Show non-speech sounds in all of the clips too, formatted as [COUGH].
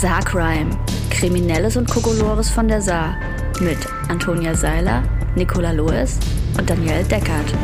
Saarcrime. Kriminelles und Kokolores von der Saar. Mit Antonia Seiler, Nicola Loes und Danielle Deckert.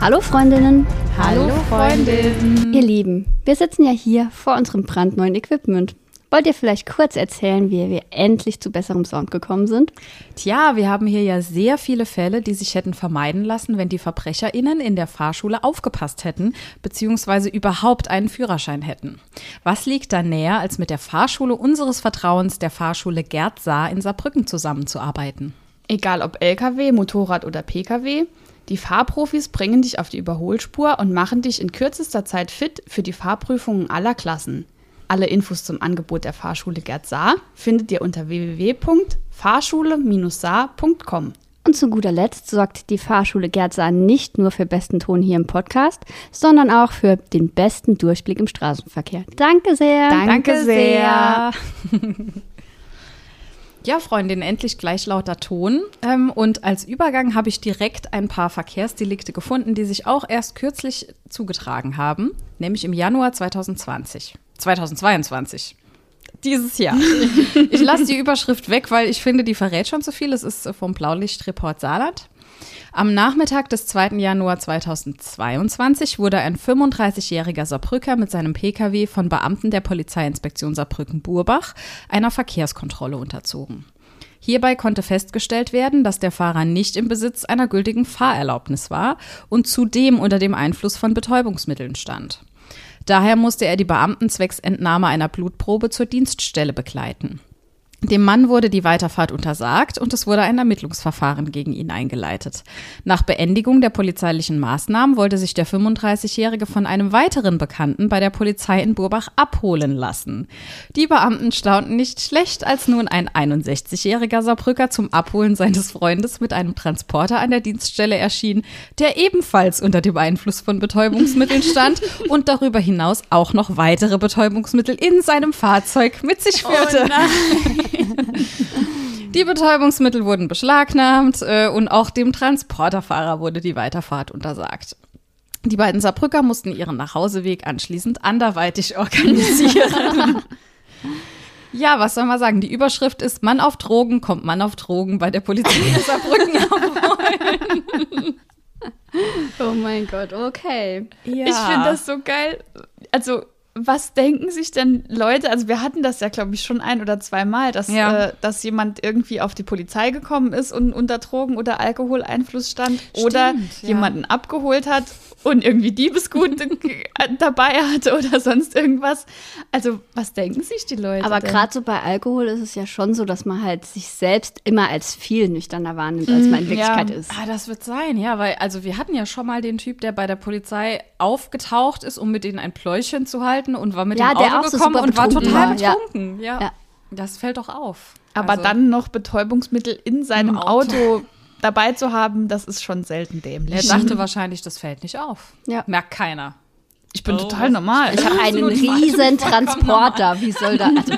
Hallo Freundinnen. Hallo Freundin. Ihr Lieben, wir sitzen ja hier vor unserem brandneuen Equipment. Wollt ihr vielleicht kurz erzählen, wie wir endlich zu besserem Sound gekommen sind? Tja, wir haben hier ja sehr viele Fälle, die sich hätten vermeiden lassen, wenn die VerbrecherInnen in der Fahrschule aufgepasst hätten, beziehungsweise überhaupt einen Führerschein hätten. Was liegt da näher, als mit der Fahrschule unseres Vertrauens, der Fahrschule Gerd Saar in Saarbrücken zusammenzuarbeiten? Egal ob LKW, Motorrad oder PKW, die Fahrprofis bringen dich auf die Überholspur und machen dich in kürzester Zeit fit für die Fahrprüfungen aller Klassen. Alle Infos zum Angebot der Fahrschule Gerd Saar findet ihr unter www.fahrschule-saar.com. Und zu guter Letzt sorgt die Fahrschule Gerd Saar nicht nur für besten Ton hier im Podcast, sondern auch für den besten Durchblick im Straßenverkehr. Danke sehr. Danke sehr. [LAUGHS] Ja, Freundin, endlich gleich lauter Ton. Ähm, und als Übergang habe ich direkt ein paar Verkehrsdelikte gefunden, die sich auch erst kürzlich zugetragen haben, nämlich im Januar 2020. 2022. Dieses Jahr. [LAUGHS] Ich lasse die Überschrift weg, weil ich finde, die verrät schon zu viel. Es ist vom Blaulichtreport Saarland. Am Nachmittag des 2. Januar 2022 wurde ein 35-jähriger Saarbrücker mit seinem Pkw von Beamten der Polizeiinspektion Saarbrücken-Burbach einer Verkehrskontrolle unterzogen. Hierbei konnte festgestellt werden, dass der Fahrer nicht im Besitz einer gültigen Fahrerlaubnis war und zudem unter dem Einfluss von Betäubungsmitteln stand. Daher musste er die Beamten zwecks Entnahme einer Blutprobe zur Dienststelle begleiten. Dem Mann wurde die Weiterfahrt untersagt und es wurde ein Ermittlungsverfahren gegen ihn eingeleitet. Nach Beendigung der polizeilichen Maßnahmen wollte sich der 35-Jährige von einem weiteren Bekannten bei der Polizei in Burbach abholen lassen. Die Beamten staunten nicht schlecht, als nun ein 61-jähriger Saarbrücker zum Abholen seines Freundes mit einem Transporter an der Dienststelle erschien, der ebenfalls unter dem Einfluss von Betäubungsmitteln stand [LAUGHS] und darüber hinaus auch noch weitere Betäubungsmittel in seinem Fahrzeug mit sich führte. Oh [LAUGHS] Die Betäubungsmittel wurden beschlagnahmt äh, und auch dem Transporterfahrer wurde die Weiterfahrt untersagt. Die beiden Saarbrücker mussten ihren Nachhauseweg anschließend anderweitig [LAUGHS] organisieren. ja, was soll man sagen? Die Überschrift ist Mann auf Drogen, kommt Mann auf Drogen bei der Polizei in Saarbrücken. [LAUGHS] Oh mein Gott, okay. Ja. Ich finde das so geil. Also, was denken sich denn Leute? Also, wir hatten das ja, glaube ich, schon ein oder zweimal, dass, Ja. äh, dass jemand irgendwie auf die Polizei gekommen ist und unter Drogen- oder Alkoholeinfluss stand oder Stimmt, ja. jemanden abgeholt hat und irgendwie Diebesgut [LAUGHS] dabei hatte oder sonst irgendwas. Also, was denken sich die Leute? Aber gerade so bei Alkohol ist es ja schon so, dass man halt sich selbst immer als viel nüchterner wahrnimmt, als man in Mm, ja. Wirklichkeit ist. Ah, das wird sein, ja, weil, also wir hatten ja schon mal den Typ, der bei der Polizei aufgetaucht ist, um mit ihnen ein Pläuschen zu halten und war mit Ja, dem Auto so gekommen super und war total war, betrunken. Ja. Ja. Das fällt doch auf. Aber Also, dann noch Betäubungsmittel in seinem Auto. Auto. Dabei zu haben, das ist schon selten Er dämlich. dachte wahrscheinlich, das fällt nicht auf. Ja. Merkt keiner. Ich bin Oh, total normal. Ich habe einen falsch, riesen Transporter. Wie soll da? Also,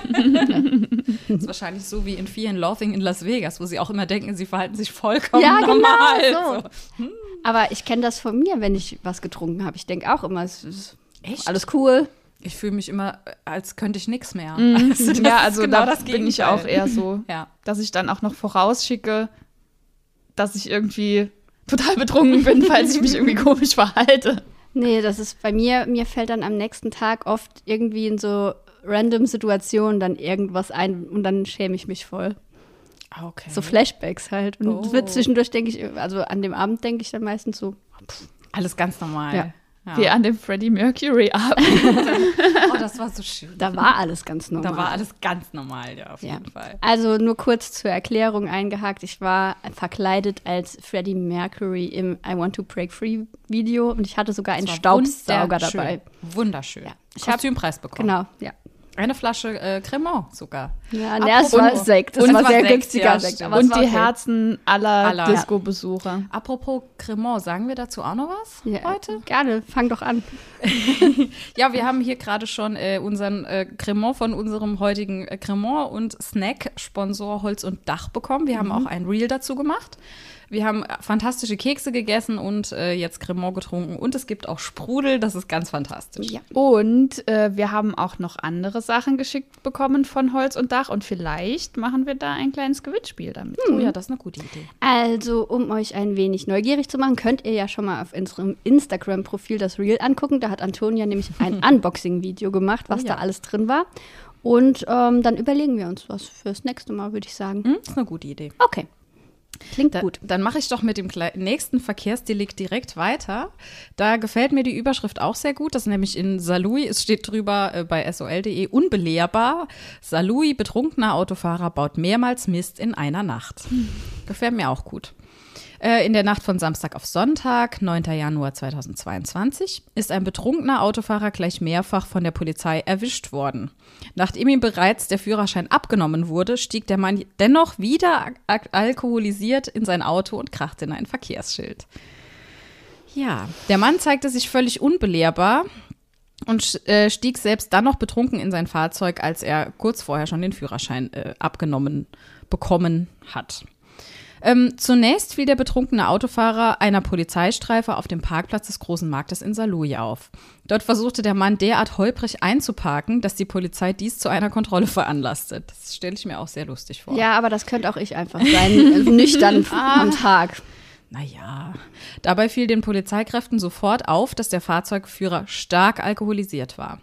Das [LAUGHS] [LAUGHS] ist wahrscheinlich so wie in vielen Loathing in Las Vegas, wo sie auch immer denken, sie verhalten sich vollkommen Ja, genau normal. so. aber ich kenne das von mir, wenn ich was getrunken habe. Ich denke auch immer, es ist Echt? alles cool. Ich fühle mich immer, als könnte ich nichts mehr. [LAUGHS] Also das ja, also genau da das bin ich auch eher so, Ja. dass ich dann auch noch vorausschicke, dass ich irgendwie total betrunken bin, falls ich mich irgendwie [LAUGHS] komisch verhalte. Nee, das ist bei mir, mir fällt dann am nächsten Tag oft irgendwie in so random Situationen dann irgendwas ein und dann schäme ich mich voll. Ah, Okay. So Flashbacks halt. Und Oh. zwischendurch denke ich, also an dem Abend denke ich dann meistens so, Alles ganz normal. Ja. Ja. Wie an dem Freddie Mercury Abend. [LAUGHS] Oh, das war so schön. da war alles ganz normal. Da war alles ganz normal, ja, auf Ja. jeden Fall. Also nur kurz zur Erklärung eingehakt. Ich war verkleidet als Freddie Mercury im I Want to Break Free Video und ich hatte sogar einen Staubsauger wunderschön. dabei. Wunderschön. Ja. Ich hab- Kostümpreis bekommen. Genau, ja. Eine Flasche äh, Cremant sogar. Ja, nee, es war Sekt. Es Und war sehr Sekt, günstiger ja, Sekt. es Und die okay. Herzen aller, Aller. Disco-Besucher. Apropos Cremant, sagen wir dazu auch noch was Ja, heute? Gerne, fang doch an. [LAUGHS] Ja, wir haben hier gerade schon äh, unseren äh, Cremant von unserem heutigen äh, Cremant und Snack-Sponsor Holz und Dach bekommen. Wir haben auch ein Reel dazu gemacht. Wir haben fantastische Kekse gegessen und äh, jetzt Cremant getrunken. Und es gibt auch Sprudel, das ist ganz fantastisch. Ja. Und äh, wir haben auch noch andere Sachen geschickt bekommen von Holz und Dach und vielleicht machen wir da ein kleines Gewinnspiel damit. Oh ja, das ist eine gute Idee. Also, um euch ein wenig neugierig zu machen, könnt ihr ja schon mal auf unserem Instagram-Profil das Reel angucken. Da hat Antonia nämlich ein [LAUGHS] Unboxing-Video gemacht, was Oh ja. da alles drin war. Und ähm, dann überlegen wir uns was fürs nächste Mal, würde ich sagen. Hm, ist eine gute Idee. Okay. Klingt Da, gut. Dann mache ich doch mit dem nächsten Verkehrsdelikt direkt weiter. Da gefällt mir die Überschrift auch sehr gut. Das ist nämlich in Salui, es steht drüber äh, bei sol.de, unbelehrbar. Salui, betrunkener Autofahrer, baut mehrmals Mist in einer Nacht. Gefällt mir auch gut. Äh, In der Nacht von Samstag auf Sonntag, 9. Januar 2022, ist ein betrunkener Autofahrer gleich mehrfach von der Polizei erwischt worden. Nachdem ihm bereits der Führerschein abgenommen wurde, stieg der Mann dennoch wieder al- alkoholisiert in sein Auto und krachte in ein Verkehrsschild. Ja, der Mann zeigte sich völlig unbelehrbar und äh, stieg selbst dann noch betrunken in sein Fahrzeug, als er kurz vorher schon den Führerschein äh, abgenommen bekommen hat. Ähm, zunächst fiel der betrunkene Autofahrer einer Polizeistreife auf dem Parkplatz des großen Marktes in Saarlouis auf. Dort versuchte der Mann derart holprig einzuparken, dass die Polizei dies zu einer Kontrolle veranlasste. Das stelle ich mir auch sehr lustig vor. Ja, aber das könnte auch ich einfach sein, äh, nüchtern [LAUGHS] am Tag. Naja, dabei fiel den Polizeikräften sofort auf, dass der Fahrzeugführer stark alkoholisiert war.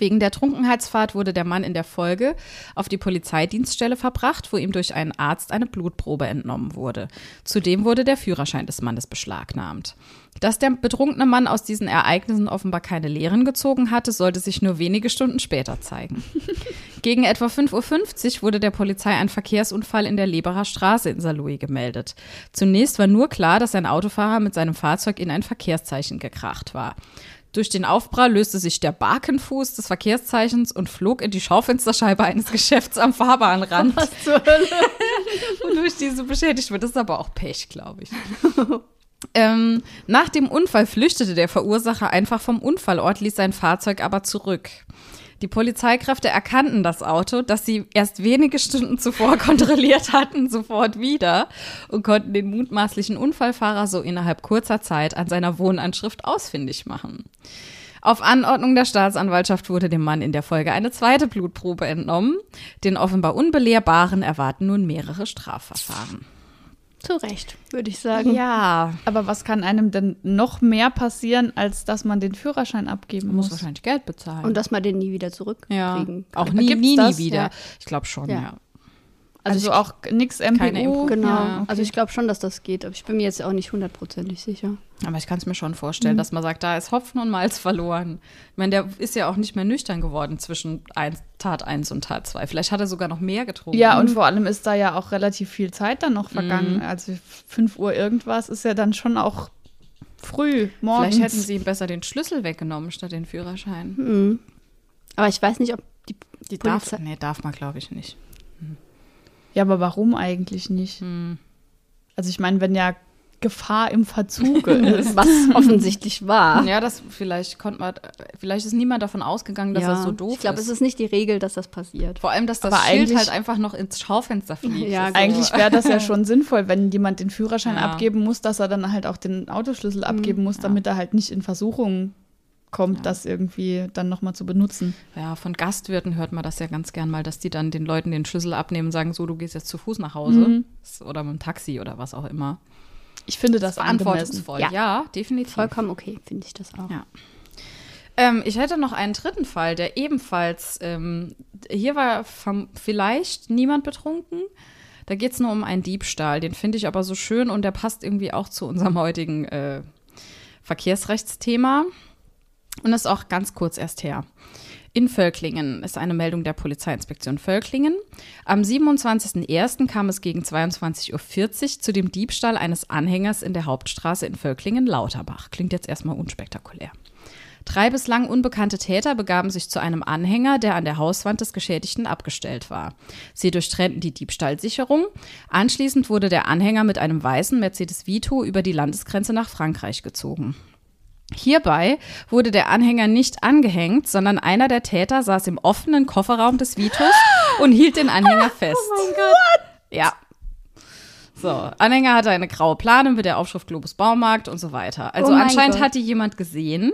Wegen der Trunkenheitsfahrt wurde der Mann in der Folge auf die Polizeidienststelle verbracht, wo ihm durch einen Arzt eine Blutprobe entnommen wurde. Zudem wurde der Führerschein des Mannes beschlagnahmt. Dass der betrunkene Mann aus diesen Ereignissen offenbar keine Lehren gezogen hatte, sollte sich nur wenige Stunden später zeigen. [LAUGHS] Gegen etwa 5.50 Uhr wurde der Polizei ein Verkehrsunfall in der Leberer Straße in Saarlouis gemeldet. Zunächst war nur klar, dass ein Autofahrer mit seinem Fahrzeug in ein Verkehrszeichen gekracht war. Durch den Aufprall löste sich der Bakenfuß des Verkehrszeichens und flog in die Schaufensterscheibe eines [LAUGHS] Geschäfts am Fahrbahnrand. Was zur Hölle? [LAUGHS] und durch diese beschädigt wird. Das ist aber auch Pech, glaube ich. Ähm, nach dem Unfall flüchtete der Verursacher einfach vom Unfallort, ließ sein Fahrzeug aber zurück. Die Polizeikräfte erkannten das Auto, das sie erst wenige Stunden zuvor [LAUGHS] kontrolliert hatten, sofort wieder und konnten den mutmaßlichen Unfallfahrer so innerhalb kurzer Zeit an seiner Wohnanschrift ausfindig machen. Auf Anordnung der Staatsanwaltschaft wurde dem Mann in der Folge eine zweite Blutprobe entnommen. Den offenbar Unbelehrbaren erwarten nun mehrere Strafverfahren. Zu Recht, würde ich sagen. Ja, Aber was kann einem denn noch mehr passieren, als dass man den Führerschein abgeben man muss muss? wahrscheinlich Geld bezahlen. Und dass man den nie wieder ja, zurückkriegen auch kann. nie, Gibt's nie, nie das? wieder. Ja. Ich glaube schon, Ja. ja. Also, auch nix MPU? Genau. Ja, okay. Also ich glaube schon, dass das geht, aber ich bin mir jetzt auch nicht hundertprozentig sicher. Aber ich kann es mir schon vorstellen, dass man sagt, da ist Hopfen und Malz verloren. Ich meine, der ist ja auch nicht mehr nüchtern geworden zwischen eins, Tat 1 und Tat 2. Vielleicht hat er sogar noch mehr getrunken. Ja, und vor allem ist da ja auch relativ viel Zeit dann noch vergangen. Mhm. Also 5 Uhr irgendwas ist ja dann schon auch früh morgens. Vielleicht hätten sie ihm besser den Schlüssel weggenommen statt den Führerschein. Mhm. Aber ich weiß nicht, ob die, Die darf, Polizei- nee, darf man, glaube ich, nicht. Ja, aber warum eigentlich nicht? Hm. Also ich meine, wenn ja Gefahr im Verzuge [LAUGHS] ist. was offensichtlich war. Ja, das vielleicht konnte man, vielleicht ist niemand davon ausgegangen, dass Ja, das so doof ich glaube, ist. es ist nicht die Regel, dass das passiert. Vor allem, dass das Aber Schild eigentlich- halt einfach noch ins Schaufenster fliegt. Ja, ist Eigentlich wäre das ja [LAUGHS] schon sinnvoll, wenn jemand den Führerschein Ja. abgeben muss, dass er dann halt auch den Autoschlüssel abgeben muss, ja. damit er halt nicht in Versuchung kommt, Ja. das irgendwie dann nochmal zu benutzen. Ja, von Gastwirten hört man das ja ganz gern mal, dass die dann den Leuten den Schlüssel abnehmen und sagen, so, du gehst jetzt zu Fuß nach Hause Mhm. oder mit dem Taxi oder was auch immer. Ich finde das, angemessen. Verantwortungsvoll. Ja. Ja, definitiv. Vollkommen okay, finde ich das auch. Ja. Ähm, ich hätte noch einen dritten Fall, der ebenfalls, ähm, hier war vom, vielleicht niemand betrunken. Da geht es nur um einen Diebstahl. Den finde ich aber so schön und der passt irgendwie auch zu unserem heutigen äh, Verkehrsrechtsthema. Und ist auch ganz kurz erst her. In Völklingen ist eine Meldung der Polizeiinspektion Völklingen. Am 27.01. kam es gegen 22.40 Uhr zu dem Diebstahl eines Anhängers in der Hauptstraße in Völklingen-Lauterbach. Klingt jetzt erstmal unspektakulär. Drei bislang unbekannte Täter begaben sich zu einem Anhänger, der an der Hauswand des Geschädigten abgestellt war. Sie durchtrennten die Diebstahlsicherung. Anschließend wurde der Anhänger mit einem weißen Mercedes Vito über die Landesgrenze nach Frankreich gezogen. Hierbei wurde der Anhänger nicht angehängt, sondern einer der Täter saß im offenen Kofferraum des Vitos und hielt den Anhänger [LAUGHS] fest. Oh mein Gott! Ja. So, Anhänger hatte eine graue Plane mit der Aufschrift Globus Baumarkt und so weiter. Also Oh anscheinend Gott. hat die jemand gesehen,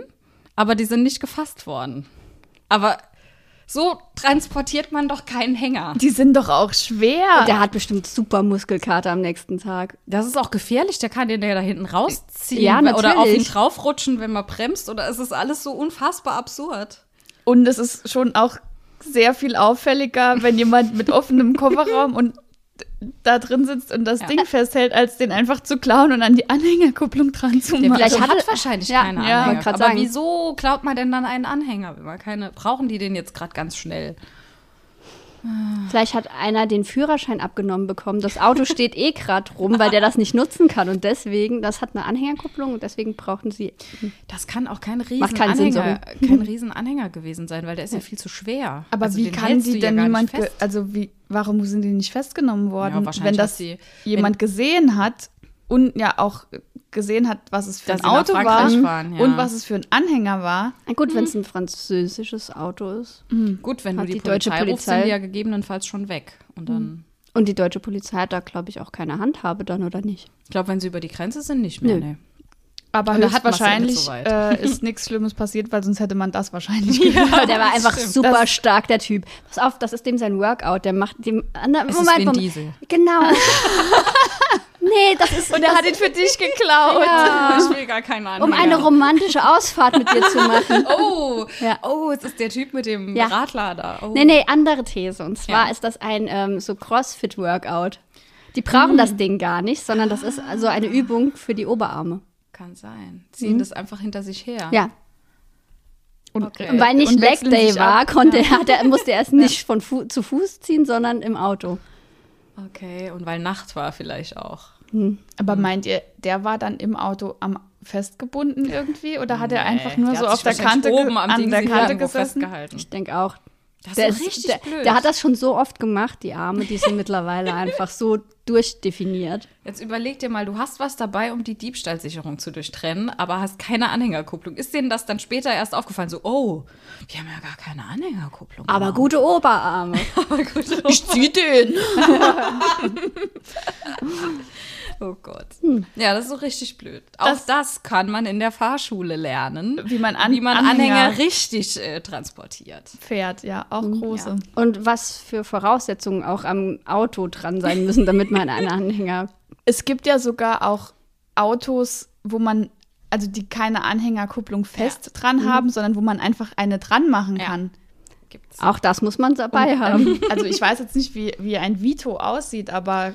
aber die sind nicht gefasst worden. Aber so transportiert man doch keinen Hänger. Die sind doch auch schwer. Der hat bestimmt super Muskelkater am nächsten Tag. Das ist auch gefährlich, der kann den ja da hinten rausziehen Ja, oder auf ihn draufrutschen, wenn man bremst. Oder es ist alles so unfassbar absurd. Und es ist schon auch sehr viel auffälliger, wenn jemand mit offenem Kofferraum und da drin sitzt und das Ja. Ding festhält, als den einfach zu klauen und an die Anhängerkupplung dran zu machen. Vielleicht Vielleicht hatte- hat wahrscheinlich Ja, keine ja, Anhänger. Aber sagen. wieso klaut man denn dann einen Anhänger? Wenn man keine, brauchen die den jetzt gerade ganz schnell? Vielleicht hat einer den Führerschein abgenommen bekommen. Das Auto steht eh gerade rum, weil der das nicht nutzen kann. Und deswegen, das hat eine Anhängerkupplung und deswegen brauchten sie. Das kann auch kein riesen, Macht keinen Sinn, Anhänger, kein riesen Anhänger gewesen sein, weil der ist ja viel zu schwer. Aber Also wie kann ja denn niemand, also wie, warum sind die nicht festgenommen worden? Ja, wenn das sie- jemand gesehen hat und ja auch gesehen hat, was es für Dass ein Auto war ja. und was es für ein Anhänger war. Gut, wenn es ein französisches Auto ist. Gut, wenn Hat du die, die deutsche Polizei, rufst, Polizei- sind die ja gegebenenfalls schon weg. Und dann, Und die deutsche Polizei hat da, glaube ich, auch keine Handhabe dann, oder nicht? ich glaube, wenn sie über die Grenze sind, nicht mehr. Nö. Nee. Aber Und da hat ja höchstwahrscheinlich so äh, ist [LAUGHS] nichts Schlimmes passiert, weil sonst hätte man das wahrscheinlich gehört. der war einfach stimmt. super Das- stark, der Typ. Pass auf, das ist dem sein Workout. Der macht dem. Moment, Es ist Vin Moment. Diesel. Genau. [LAUGHS] nee, das ist. Und er hat ihn für dich geklaut. Ich will gar keine Anhänger. um eine romantische Ausfahrt mit dir zu machen. [LAUGHS] Oh, Ja. oh, es ist der Typ mit dem Ja. Radlader. Oh. Nee, nee, andere These. Und zwar Ja. ist das ein ähm, so Crossfit-Workout. Die brauchen das Ding gar nicht, sondern das ist also eine Übung für die Oberarme. Kann sein. Ziehen das einfach hinter sich her. Ja. Und, Okay. Und weil nicht und Leg wechseln Day war, ab. konnte er, der, musste er erst [LAUGHS] nicht von Fu zu Fuß ziehen, sondern im Auto. Okay, und weil Nacht war vielleicht auch. Aber meint ihr, der war dann im Auto am festgebunden irgendwie oder hat er Nee, einfach nur so auf der Kante, oben am an Ding der Kante gesessen? festgehalten. Ich denke auch. Das Der, ist richtig der, blöd. der hat das schon so oft gemacht, die Arme, die sind mittlerweile [LAUGHS] einfach so durchdefiniert. Jetzt überleg dir mal, du hast was dabei, um die Diebstahlsicherung zu durchtrennen, aber hast keine Anhängerkupplung. Ist denen das dann später erst aufgefallen? So, oh, wir haben ja gar keine Anhängerkupplung. Aber gemacht. gute Oberarme. [LAUGHS] Aber gut. Ich zieh den. [LAUGHS] Oh Gott. Ja, das ist so richtig blöd. Auch Das- das, kann man in der Fahrschule lernen, Wie man, an, wie man Anhänger, Anhänger, richtig äh, transportiert. fährt, ja, auch große. Und was für Voraussetzungen auch am Auto dran sein müssen, damit man einen Anhänger. [LAUGHS] Es gibt ja sogar auch Autos, wo man, also die keine Anhängerkupplung fest dran haben, sondern wo man einfach eine dran machen Ja. kann. Gibt's. Auch das muss man dabei haben. Ähm, also ich weiß jetzt nicht, wie, wie ein Vito aussieht, aber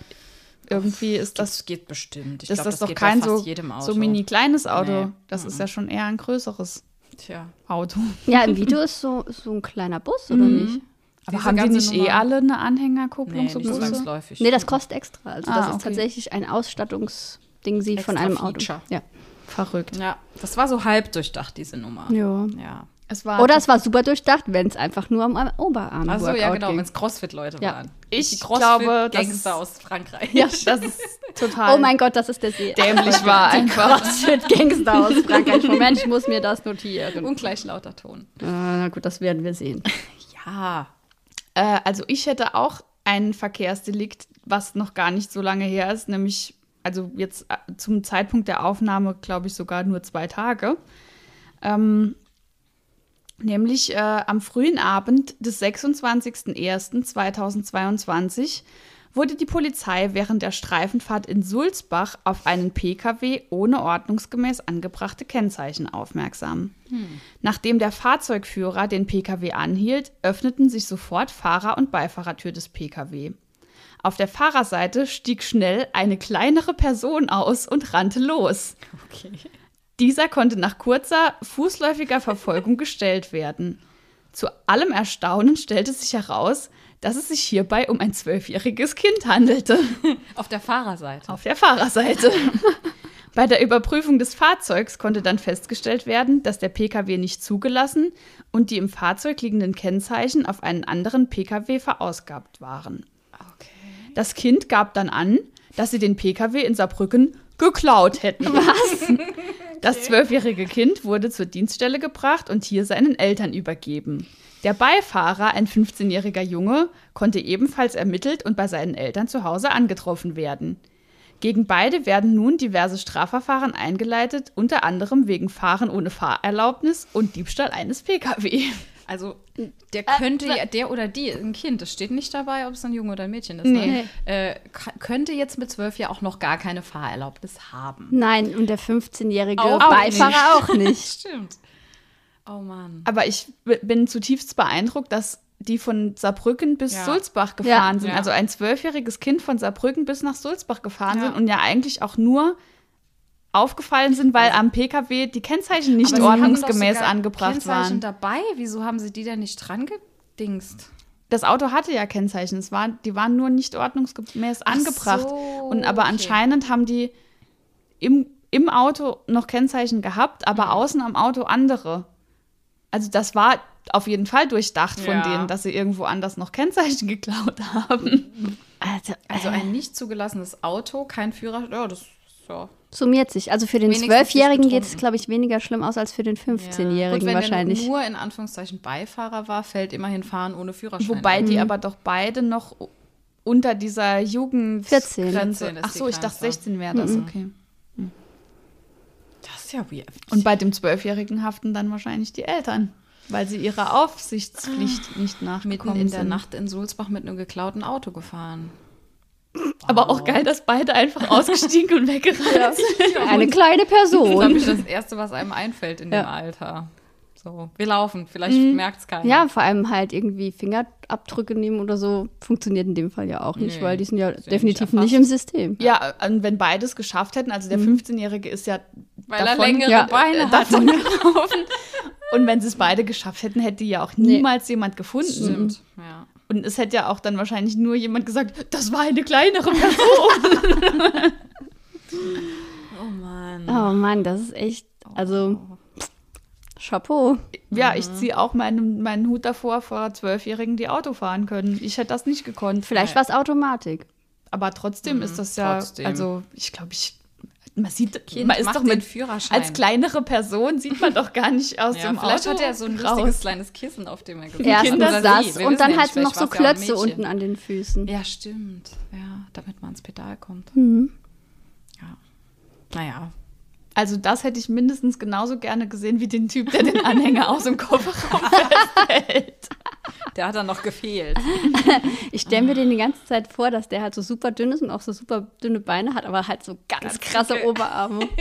irgendwie ist das, Das geht bestimmt. Ich ist glaub, das, das doch geht kein bei fast so, jedem Auto. so mini kleines Auto. Nee. Das ist ja schon eher ein größeres Tja. Auto. Ja, im [LAUGHS] Video ist so, so ein kleiner Bus, oder nicht? Aber Diese haben die nicht eh Nummer- alle eine Anhängerkupplung, Nee, so nicht Busse? zwangsläufig. Nee, das kostet extra. Also Ah, das ist okay. tatsächlich ein Ausstattungsding sie von einem Auto. Feature. Ja. Verrückt. Ja, das war so halb durchdacht, diese Nummer. ja. Ja. Es war Oder es war super durchdacht, wenn es einfach nur am Oberarm Achso, ja, Workout genau, ging. wenn es Crossfit-Leute Ja. waren. Ich Die glaube, ist- aus Frankreich. ja, das ist [LAUGHS] total Oh mein Gott, das ist der See. dämlich [LAUGHS] war einfach. Crossfit-Gangster aus Frankreich. Moment, ich muss mir das notieren. Und gleich lauter Ton. Äh, na gut, das werden wir sehen. [LAUGHS] Ja. Äh, also ich hätte auch ein Verkehrsdelikt, was noch gar nicht so lange her ist, nämlich also jetzt äh, zum Zeitpunkt der Aufnahme, glaube ich, sogar nur zwei Tage. Ähm, nämlich äh, am frühen Abend des 26.01.2022 wurde die Polizei während der Streifenfahrt in Sulzbach auf einen Pkw ohne ordnungsgemäß angebrachte Kennzeichen aufmerksam. Nachdem der Fahrzeugführer den Pkw anhielt, öffneten sich sofort Fahrer- und Beifahrertür des Pkw. Auf der Fahrerseite stieg schnell eine kleinere Person aus und rannte los. Okay. Dieser konnte nach kurzer fußläufiger Verfolgung gestellt werden. Zu allem Erstaunen stellte sich heraus, dass es sich hierbei um ein zwölfjähriges Kind handelte. Auf der Fahrerseite. Auf der Fahrerseite. Bei der Überprüfung des Fahrzeugs konnte dann festgestellt werden, dass der Pkw nicht zugelassen und die im Fahrzeug liegenden Kennzeichen auf einen anderen Pkw verausgabt waren. Okay. Das Kind gab dann an, dass sie den Pkw in Saarbrücken geklaut hätten. Was? [LAUGHS] Das zwölfjährige Kind wurde zur Dienststelle gebracht und hier seinen Eltern übergeben. Der Beifahrer, ein 15-jähriger Junge, konnte ebenfalls ermittelt und bei seinen Eltern zu Hause angetroffen werden. Gegen beide werden nun diverse Strafverfahren eingeleitet, unter anderem wegen Fahren ohne Fahrerlaubnis und Diebstahl eines Pkw. Also der könnte ja, der oder die, ein Kind, das steht nicht dabei, ob es ein Junge oder ein Mädchen ist. Nee. Ne? Äh, könnte jetzt mit zwölf ja auch noch gar keine Fahrerlaubnis haben. Nein, und der 15-jährige Auch Beifahrer auch nicht. [LAUGHS] Stimmt. Oh Mann. Aber ich bin zutiefst beeindruckt, dass die von Saarbrücken bis Ja. Sulzbach gefahren Ja. sind. Ja. Also ein zwölfjähriges Kind von Saarbrücken bis nach Sulzbach gefahren Ja. sind und ja eigentlich auch nur aufgefallen sind, weil am Pkw die Kennzeichen nicht ordnungsgemäß angebracht Kennzeichen waren. dabei. Wieso haben sie die denn nicht dran gedingst? Das Auto hatte ja Kennzeichen, es war, die waren nur nicht ordnungsgemäß Ach angebracht. so, und aber okay. anscheinend haben die im, im Auto noch Kennzeichen gehabt, aber Mhm. außen am Auto andere. Also das war auf jeden Fall durchdacht von Ja. denen, dass sie irgendwo anders noch Kennzeichen [LAUGHS] geklaut haben. Also, Also ein nicht zugelassenes Auto, kein Führerschein. Ja, das ja. Summiert sich. Also für den Zwölfjährigen nicht geht es, glaube ich, weniger schlimm aus als für den Gut, 15-Jährigen wenn wahrscheinlich. der nur in Anführungszeichen Beifahrer war, fällt immerhin Fahren ohne Führerschein. Wobei an. die aber doch beide noch unter dieser 14. Jugendgrenze. 14 ist Ach so, ich dachte Grenze. 16 wäre das, Mhm. okay. Das ist ja weird. Und bei dem Zwölfjährigen haften dann wahrscheinlich die Eltern, weil sie ihrer Aufsichtspflicht nicht mitten nachgekommen in der sind. Nacht in Sulzbach mit einem geklauten Auto gefahren. Aber auch geil, dass beide einfach ausgestiegen und weggerannt sind. [LAUGHS] Eine kleine Das ist, glaube Person. ich, das Erste, was einem einfällt in dem Ja. Alter. So, wir laufen, vielleicht Mhm. merkt es keiner. Ja, vor allem halt irgendwie Fingerabdrücke nehmen oder so funktioniert in dem Fall ja auch nicht, Nee, weil die sind ja definitiv nicht nicht im System. Ja, und wenn beides geschafft hätten, also der 15-Jährige ist ja Weil er davon, längere ja, Beine äh, hat. davon [LAUGHS] gelaufen. Und wenn sie es beide geschafft hätten, hätte die ja auch niemals jemand gefunden. Stimmt, ja. Und es hätte ja auch dann wahrscheinlich nur jemand gesagt, das war eine kleinere Person. [LAUGHS] Oh Mann. Oh Mann, das ist echt, also Chapeau. ja, ich ziehe auch meinen, meinen Hut davor vor Zwölfjährigen, die Auto fahren können. Ich hätte das nicht gekonnt. Vielleicht war es Automatik. Aber trotzdem ist das ja, trotzdem. also ich glaube, ich, man sieht, Kind, man ist doch mit, Führerschein. als kleinere Person sieht man doch gar nicht aus [LAUGHS] ja, dem vielleicht Auto hat er so ein raus. lustiges kleines Kissen, auf dem er Oder sie. das Wir und dann ja halt noch so vielleicht ja Klötze unten an den Füßen. Ja, stimmt. Ja, damit man ins Pedal kommt. Mhm. Ja. Naja. Also das hätte ich mindestens genauso gerne gesehen wie den Typ, der den Anhänger aus dem Kofferraum [LAUGHS] festhält. Der hat dann noch gefehlt. [LAUGHS] Ich stelle mir den die ganze Zeit vor, dass der halt so super dünn ist und auch so super dünne Beine hat, aber halt so ganz krasse. Oberarme. [LAUGHS]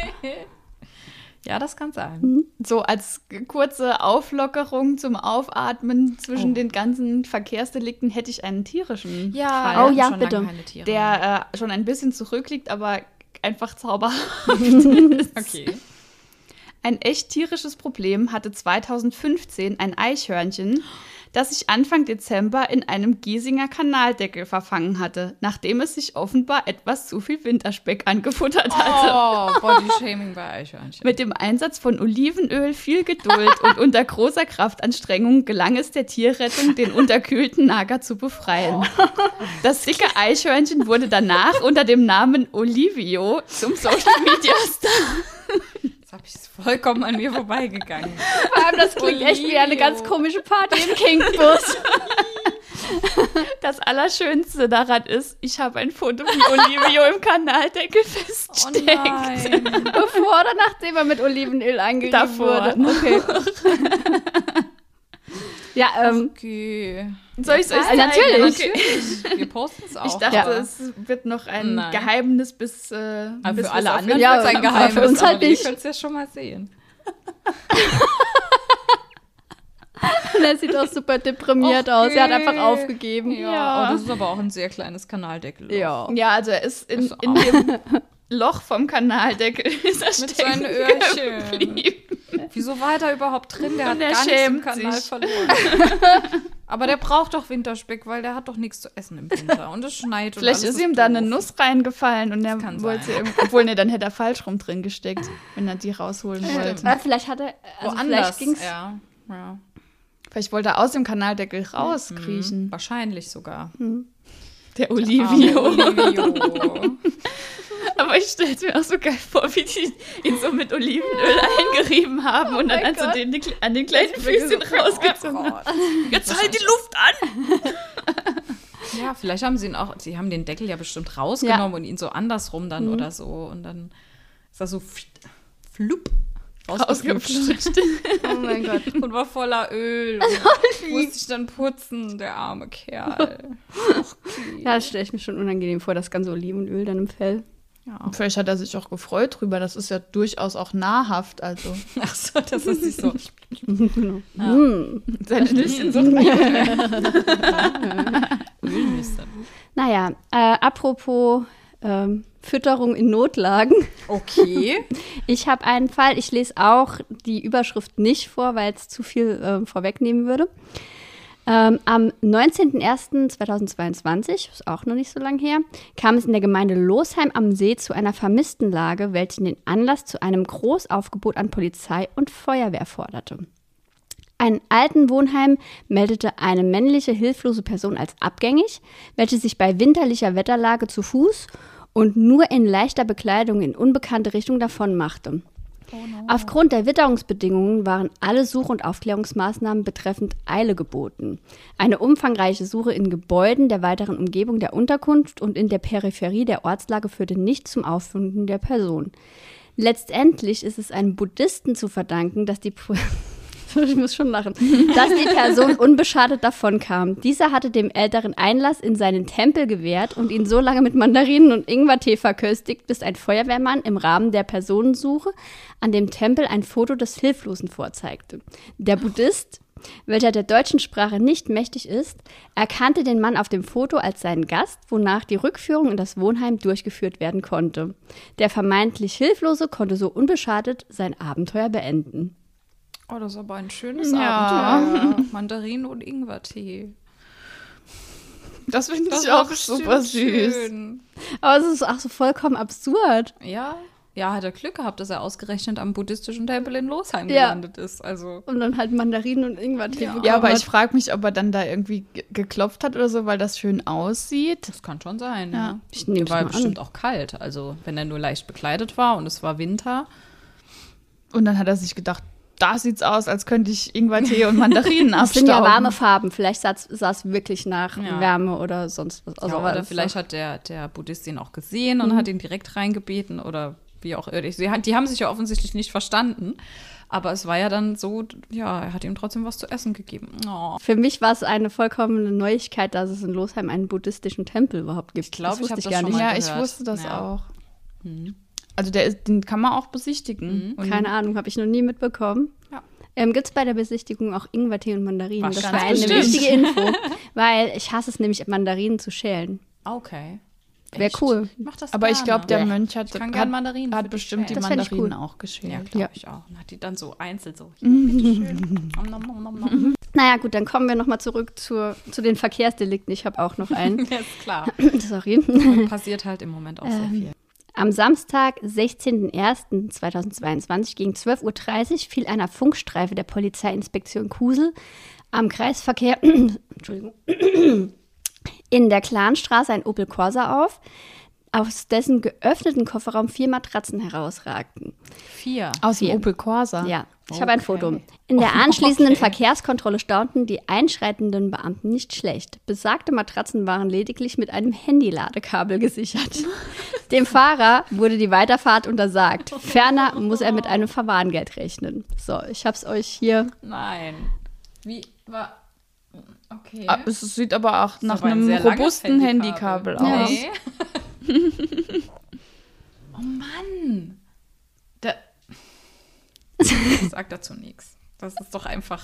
Ja, das kann sein. So als kurze Auflockerung zum Aufatmen zwischen Oh. den ganzen Verkehrsdelikten hätte ich einen tierischen Ja, Fall, Oh ja, schon bitte. der äh, schon ein bisschen zurückliegt, aber einfach zauberhaft. [LAUGHS] Okay. Ein echt tierisches Problem hatte 2015 ein Eichhörnchen, das sich Anfang Dezember in einem Giesinger Kanaldeckel verfangen hatte, nachdem es sich offenbar etwas zu viel Winterspeck angefuttert hatte. Oh, Bodyshaming bei Eichhörnchen. Mit dem Einsatz von Olivenöl, viel Geduld und unter großer Kraftanstrengung gelang es der Tierrettung, den unterkühlten Nager zu befreien. Das dicke Eichhörnchen wurde danach unter dem Namen Olivio zum Social Media Star. Habe ich es vollkommen an mir vorbeigegangen. [LAUGHS] Vor allem, das klingt echt wie eine ganz komische Party im Kinkbus. Das Allerschönste daran ist, ich habe ein Foto von Olivio im Kanaldeckel Oh feststeckt. nein. Bevor oder nachdem er mit Olivenöl eingerieben Davor. wurde. Okay. [LAUGHS] ja, ähm, Okay. Soll ich es euch zeigen? natürlich. Okay. [LAUGHS] Wir posten es auch. Ich dachte, Ja. es wird noch ein Nein. Geheimnis bis, äh, aber bis für alle anderen Ja, ja, ist ein Geheimnis. für uns halt aber nicht. Ihr könnt es ja schon mal sehen. [LAUGHS] er sieht auch super deprimiert Okay. aus. Er hat einfach aufgegeben. Ja, Oh, das ist aber auch ein sehr kleines Kanaldeckel. Ja. Ja, also er ist in, Ist in dem Loch vom Kanaldeckel [LAUGHS] ist er Mit seinen Öhrchen. geblieben. Wieso war der überhaupt drin? Der hat der gar nichts Kanal sich. verloren. [LAUGHS] Aber der braucht doch Winterspeck, weil der hat doch nichts zu essen im Winter. Und es schneit. und Vielleicht ist ihm da eine. Nuss reingefallen und er wollte sie sein. irgendwie, obwohl ne, dann hätte er falsch rum drin gesteckt, wenn er die rausholen wollte. Ja, vielleicht hat er, also Woanders. vielleicht ging's, ja. ja. Vielleicht wollte er aus dem Kanaldeckel rauskriechen. Mhm. Wahrscheinlich sogar. Der Arme Olivio. Olivio. [LAUGHS] Aber ich stelle es mir auch so geil vor, wie die ihn so mit Olivenöl eingerieben haben und dann also Gott. den, an den kleinen Füßchen rausgezogen haben. Jetzt halt die Luft an! [LAUGHS] Ja, vielleicht haben sie ihn auch, sie haben den Deckel ja bestimmt rausgenommen und ihn so andersrum dann oder so. Und dann ist das so flupp rausgeflutscht. [LAUGHS] Oh mein Gott. [LAUGHS] und war voller Öl. Und musste ich dann putzen, der arme Kerl. Ja, das stelle ich mir schon unangenehm vor, das ganze Olivenöl dann im Fell. Und Vielleicht hat er sich auch gefreut drüber. Das ist ja durchaus auch nahrhaft. Also [LAUGHS] Ach so, das ist nicht so. [LAUGHS] seine Nüsschen so [LAUGHS] Ölnüsse. Naja, äh, apropos ähm, Fütterung in Notlagen. Okay. Ich habe einen Fall, ich lese auch die Überschrift nicht vor, weil es zu viel äh, vorwegnehmen würde. Ähm, am 19.01.2022, ist auch noch nicht so lange her, kam es in der Gemeinde Losheim am See zu einer Vermisstenlage, welche den Anlass zu einem Großaufgebot an Polizei und Feuerwehr forderte. Ein alten Wohnheim meldete eine männliche hilflose Person als abgängig, welche sich bei winterlicher Wetterlage zu Fuß und nur in leichter Bekleidung in unbekannte Richtung davon machte. Aufgrund der Witterungsbedingungen waren alle Such- und Aufklärungsmaßnahmen betreffend Eile geboten. Eine umfangreiche Suche in Gebäuden der weiteren Umgebung der Unterkunft und in der Peripherie der Ortslage führte nicht zum Auffinden der Person. Letztendlich ist es einem Buddhisten zu verdanken, dass die [LAUGHS] [LAUGHS] ich muss schon lachen, dass die Person unbeschadet davonkam. Dieser hatte dem Älteren Einlass in seinen Tempel gewährt und ihn so lange mit Mandarinen und Ingwertee verköstigt, bis ein Feuerwehrmann im Rahmen der Personensuche an dem Tempel ein Foto des Hilflosen vorzeigte. Der Buddhist, welcher der deutschen Sprache nicht mächtig ist, erkannte den Mann auf dem Foto als seinen Gast, wonach die Rückführung in das Wohnheim durchgeführt werden konnte. Der vermeintlich Hilflose konnte so unbeschadet sein Abenteuer beenden. Oh, das ist aber ein schönes Ja. Abenteuer. Mandarinen und Ingwertee. Das finde ich auch bestimmt super süß. schön. Aber es ist auch so vollkommen absurd. Ja. Ja, hat er Glück gehabt, dass er ausgerechnet am buddhistischen Tempel in Losheim Ja. gelandet ist. Also. Und dann halt Mandarinen und Ingwertee bekommen Ja, aber hat. ich frage mich, ob er dann da irgendwie ge- geklopft hat oder so, weil das schön aussieht. Das kann schon sein, Ja. ja. Ich nehm's Der war mal an. bestimmt auch kalt. Also, wenn er nur leicht bekleidet war und es war Winter. Und dann hat er sich gedacht, da sieht's aus, als könnte ich Ingwertee und Mandarinen [LAUGHS] Das sind abstauben. ja warme Farben. Vielleicht sah es wirklich nach Ja. Wärme oder sonst was. Also, aber oder vielleicht hat der, der Buddhist ihn auch gesehen und hat ihn direkt reingebeten oder wie auch immer. Die haben sich ja offensichtlich nicht verstanden. Aber es war ja dann so, ja, er hat ihm trotzdem was zu essen gegeben. Oh. Für mich war es eine vollkommene Neuigkeit, dass es in Losheim einen buddhistischen Tempel überhaupt gibt. Ich glaub, ich wusste hab das gar schon nicht. mal ja, ich gehört. wusste das Ja. auch. Also der ist, den kann man auch besichtigen. Und Keine Ahnung, habe ich noch nie mitbekommen. Ja. Ähm, Gibt es bei der Besichtigung auch Ingwertee und Mandarinen? Was das war eine bestimmt. wichtige Info, weil ich hasse es nämlich, Mandarinen zu schälen. Okay. Wäre cool. Mach das Aber ich gerne. glaube, der. Mönch hat, Ich kann hat, hat bestimmt die ich Mandarinen cool. auch geschält. Ja, glaube Ja. ich auch. Und hat die dann so einzeln so. Hier, bitteschön. Nom, nom, nom, nom, nom. [LAUGHS] Naja, gut, dann kommen wir nochmal zurück zur, zu den Verkehrsdelikten. Ich habe auch noch einen. [LAUGHS] Ja, ist klar. [LAUGHS] Sorry. Und passiert halt im Moment auch sehr Ähm, viel. Am Samstag, 16.01.2022 gegen 12.30 Uhr fiel einer Funkstreife der Polizeiinspektion Kusel am Kreisverkehr [CLEARS THROAT] [CLEARS THROAT] in der Clanstraße ein Opel Corsa auf, aus dessen geöffneten Kofferraum vier Matratzen herausragten. Vier. Aus dem Vier. Opel Corsa. Ja, ich habe ein Okay. Foto. In der [LAUGHS] anschließenden Okay. Verkehrskontrolle staunten die einschreitenden Beamten nicht schlecht. Besagte Matratzen waren lediglich mit einem Handyladekabel gesichert. [LAUGHS] Dem Fahrer wurde die Weiterfahrt untersagt. Ferner muss er mit einem Verwarngeld rechnen. So, ich habe es euch hier. Nein. Wie war. Okay. Ah, Es sieht aber auch nach aber ein einem langes robusten Handykabel aus. Nee. [LAUGHS] oh Mann. Ich sag dazu nichts. Das ist doch einfach.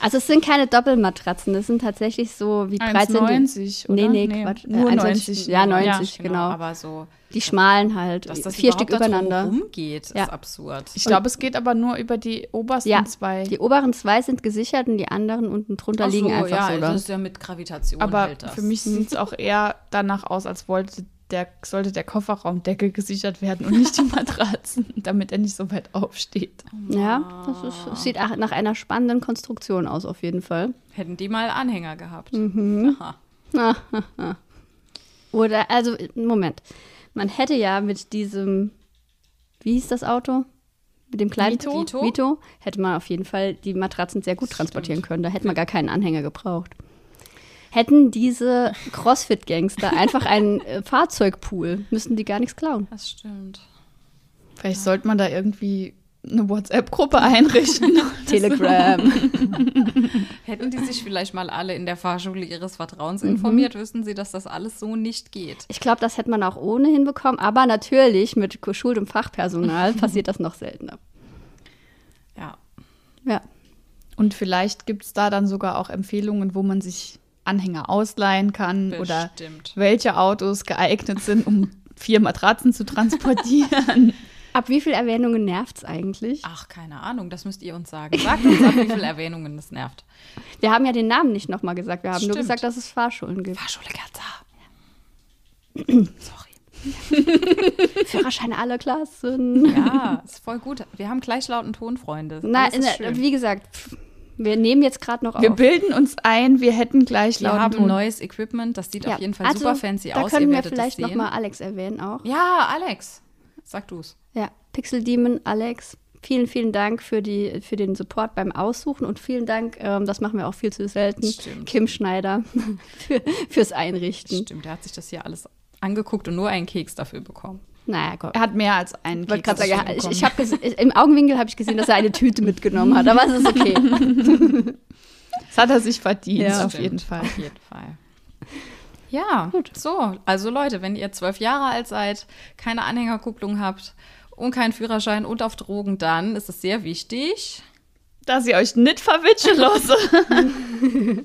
Also es sind keine Doppelmatratzen, das sind tatsächlich so, wie breit sind die? 1,90 oder? Nee, nee, Quatsch. Nur Äh, 90. 1,90. Ja, 90, Genau. genau. Aber so, Die schmalen halt, dass das vier Stück übereinander. rumgeht, Ja. ist absurd. Ich glaube, es geht aber nur über die obersten Ja, zwei. Die oberen zwei sind gesichert und die anderen unten drunter Ach liegen so, einfach ja, so da. das ist ja mit Gravitation aber halt das. für mich sieht es auch eher danach aus, als wollte der, sollte der Kofferraumdeckel gesichert werden und nicht die [LAUGHS] Matratzen, damit er nicht so weit aufsteht. Ja, das, ist, das sieht auch nach einer spannenden Konstruktion aus, auf jeden Fall. Hätten die mal Anhänger gehabt. Mhm. Aha. [LAUGHS] Oder, also, Moment. Man hätte ja mit diesem, wie hieß das Auto? Mit dem kleinen Vito? Vito? Vito hätte man auf jeden Fall die Matratzen sehr gut transportieren können. Da hätte man gar keinen Anhänger gebraucht. Hätten diese Crossfit-Gangster einfach einen äh, Fahrzeugpool, müssten die gar nichts klauen. Das stimmt. Vielleicht sollte man da irgendwie eine WhatsApp-Gruppe einrichten. [LAUGHS] Telegram. [LAUGHS] Hätten die sich vielleicht mal alle in der Fahrschule ihres Vertrauens informiert, wüssten sie, dass das alles so nicht geht. Ich glaube, das hätte man auch ohne hinbekommen, aber natürlich mit geschultem Fachpersonal [LAUGHS] passiert das noch seltener. Ja. Ja. Und vielleicht gibt es da dann sogar auch Empfehlungen, wo man sich Anhänger ausleihen kann oder Bestimmt. welche Autos geeignet sind, um [LAUGHS] vier Matratzen zu transportieren. Ab wie viel Erwähnungen nervt's eigentlich? Ach, keine Ahnung, das müsst ihr uns sagen. Sagt uns, ab wie viele [LAUGHS] Erwähnungen das nervt. Wir haben ja den Namen nicht nochmal gesagt. Wir haben nur Stimmt. gesagt, dass es Fahrschulen gibt. Fahrschule Gerza. [CLEARS THROAT] Sorry. [LAUGHS] Führerscheine aller Klassen. Ja, ist voll gut. Wir haben gleichlauten Ton, Freunde. Schön. wie gesagt, pff, wir nehmen jetzt gerade noch Wir auf. bilden uns ein, wir hätten gleich Wir haben Ton. neues Equipment, das sieht auf jeden Fall also, super fancy da aus. können Ihr wir vielleicht nochmal Alex erwähnen auch. Ja, Alex, sag du's. Ja, Pixel Demon, Alex. Vielen, vielen Dank für, die, für den Support beim Aussuchen und vielen Dank, ähm, das machen wir auch viel zu selten, Stimmt. Kim Schneider [LAUGHS] für, fürs Einrichten. Stimmt, der hat sich das hier alles angeguckt und nur einen Keks dafür bekommen. Naja, Gott. Er hat mehr als einen Ich Keks sagen, ja, ich, ich hab im Augenwinkel habe ich gesehen, dass er eine Tüte mitgenommen hat, aber es ist okay. [LAUGHS] Das hat er sich verdient, Ja. auf Stimmt, jeden Fall. Auf jeden Fall. Ja, so. Also Leute, wenn ihr zwölf Jahre alt seid, keine Anhängerkupplung habt und keinen Führerschein und auf Drogen, dann ist es sehr wichtig. Dass ihr euch nicht verwitschen lasse. [LAUGHS]